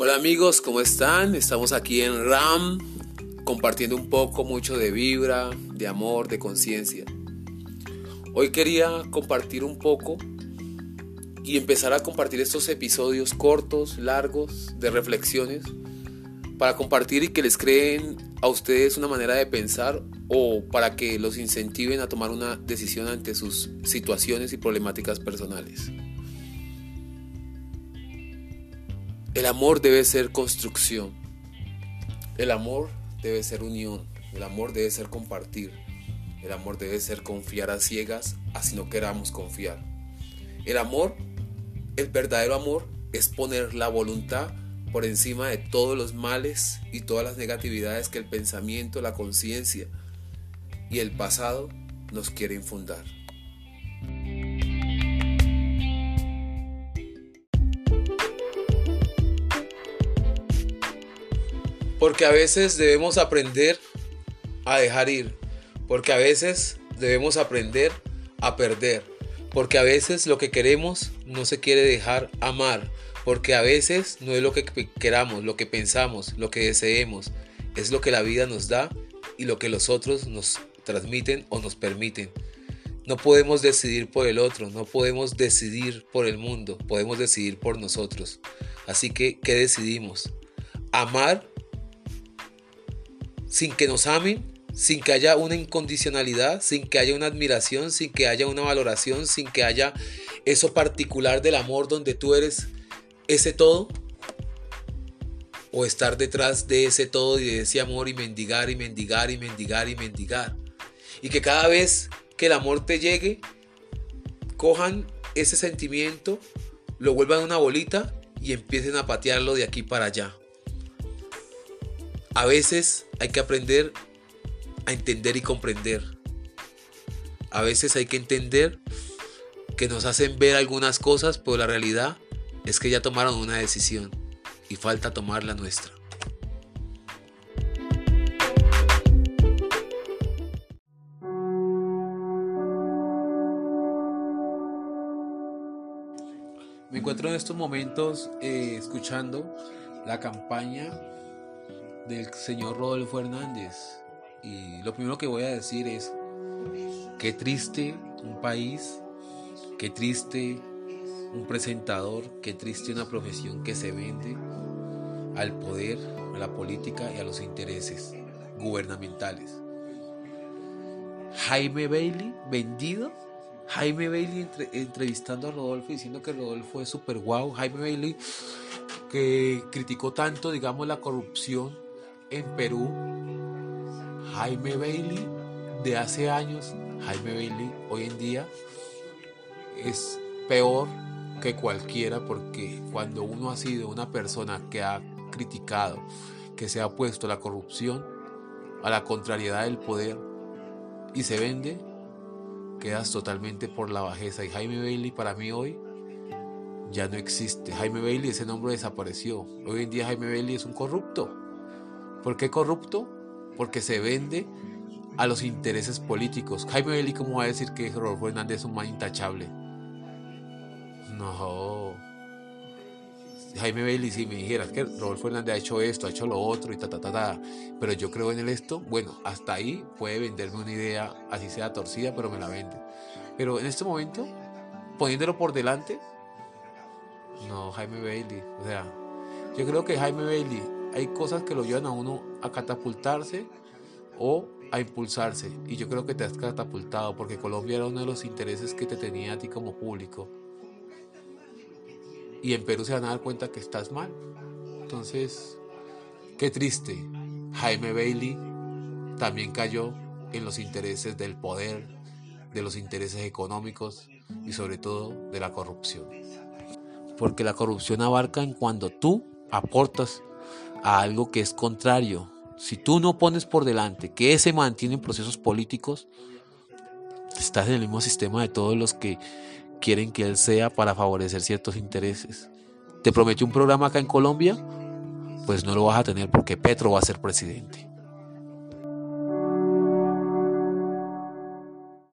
Hola amigos, ¿cómo están? Estamos aquí en RAM compartiendo un poco, mucho de vibra, de amor, de conciencia. Hoy quería compartir un poco y empezar a compartir estos episodios cortos, largos, de reflexiones, para compartir y que les creen a ustedes una manera de pensar o para que los incentiven a tomar una decisión ante sus situaciones y problemáticas personales. El amor debe ser construcción. El amor debe ser unión. El amor debe ser compartir. El amor debe ser confiar a ciegas, así no queramos confiar. El amor, el verdadero amor, es poner la voluntad por encima de todos los males y todas las negatividades que el pensamiento, la conciencia y el pasado nos quiere infundar. Porque a veces debemos aprender a dejar ir. Porque a veces debemos aprender a perder. Porque a veces lo que queremos no se quiere dejar amar. Porque a veces no es lo que queramos, lo que pensamos, lo que deseemos. Es lo que la vida nos da y lo que los otros nos transmiten o nos permiten. No podemos decidir por el otro, no podemos decidir por el mundo, podemos decidir por nosotros. Así que, ¿qué decidimos? Amar sin que nos amen, sin que haya una incondicionalidad, sin que haya una admiración, sin que haya una valoración, sin que haya eso particular del amor donde tú eres ese todo. O estar detrás de ese todo y de ese amor y mendigar y mendigar y mendigar y mendigar. Y que cada vez que el amor te llegue, cojan ese sentimiento, lo vuelvan una bolita y empiecen a patearlo de aquí para allá. A veces hay que aprender a entender y comprender. A veces hay que entender que nos hacen ver algunas cosas, pero la realidad es que ya tomaron una decisión y falta tomar la nuestra. Me encuentro en estos momentos eh, escuchando la campaña del señor Rodolfo Hernández. Y lo primero que voy a decir es, qué triste un país, qué triste un presentador, qué triste una profesión que se vende al poder, a la política y a los intereses gubernamentales. Jaime Bailey vendido. Jaime Bailey entrevistando a Rodolfo diciendo que Rodolfo es super guau. Jaime Bailey que criticó tanto, digamos, la corrupción en Perú, Jaime Bailey de hace años, Jaime Bailey hoy en día es peor que cualquiera porque cuando uno ha sido una persona que ha criticado, que se ha puesto a la corrupción, a la contrariedad del poder y se vende, quedas totalmente por la bajeza. Y Jaime Bailey para mí hoy ya no existe. Jaime Bailey, ese nombre desapareció. Hoy en día Jaime Bailey es un corrupto. ¿Por qué corrupto? Porque se vende a los intereses políticos. Jaime Bailey, ¿cómo va a decir que Rodolfo Hernández es un man intachable? No. Jaime Bailey, si me dijeras que Rodolfo Hernández ha hecho esto, ha hecho lo otro y ta, ta, ta, ta, pero yo creo en el esto, bueno, hasta ahí puede venderme una idea, así sea torcida, pero me la vende. Pero en este momento, poniéndolo por delante, no, Jaime Bailey, o sea, yo creo que Jaime Bailey hay cosas que lo llevan a uno a catapultarse o a impulsarse. Y yo creo que te has catapultado porque Colombia era uno de los intereses que te tenía a ti como público. Y en Perú se van a dar cuenta que estás mal. Entonces, qué triste. Jaime Bailey también cayó en los intereses del poder, de los intereses económicos y sobre todo de la corrupción. Porque la corrupción abarca en cuando tú aportas a algo que es contrario. Si tú no pones por delante que ese mantiene procesos políticos, estás en el mismo sistema de todos los que quieren que él sea para favorecer ciertos intereses. ¿Te prometió un programa acá en Colombia? Pues no lo vas a tener porque Petro va a ser presidente.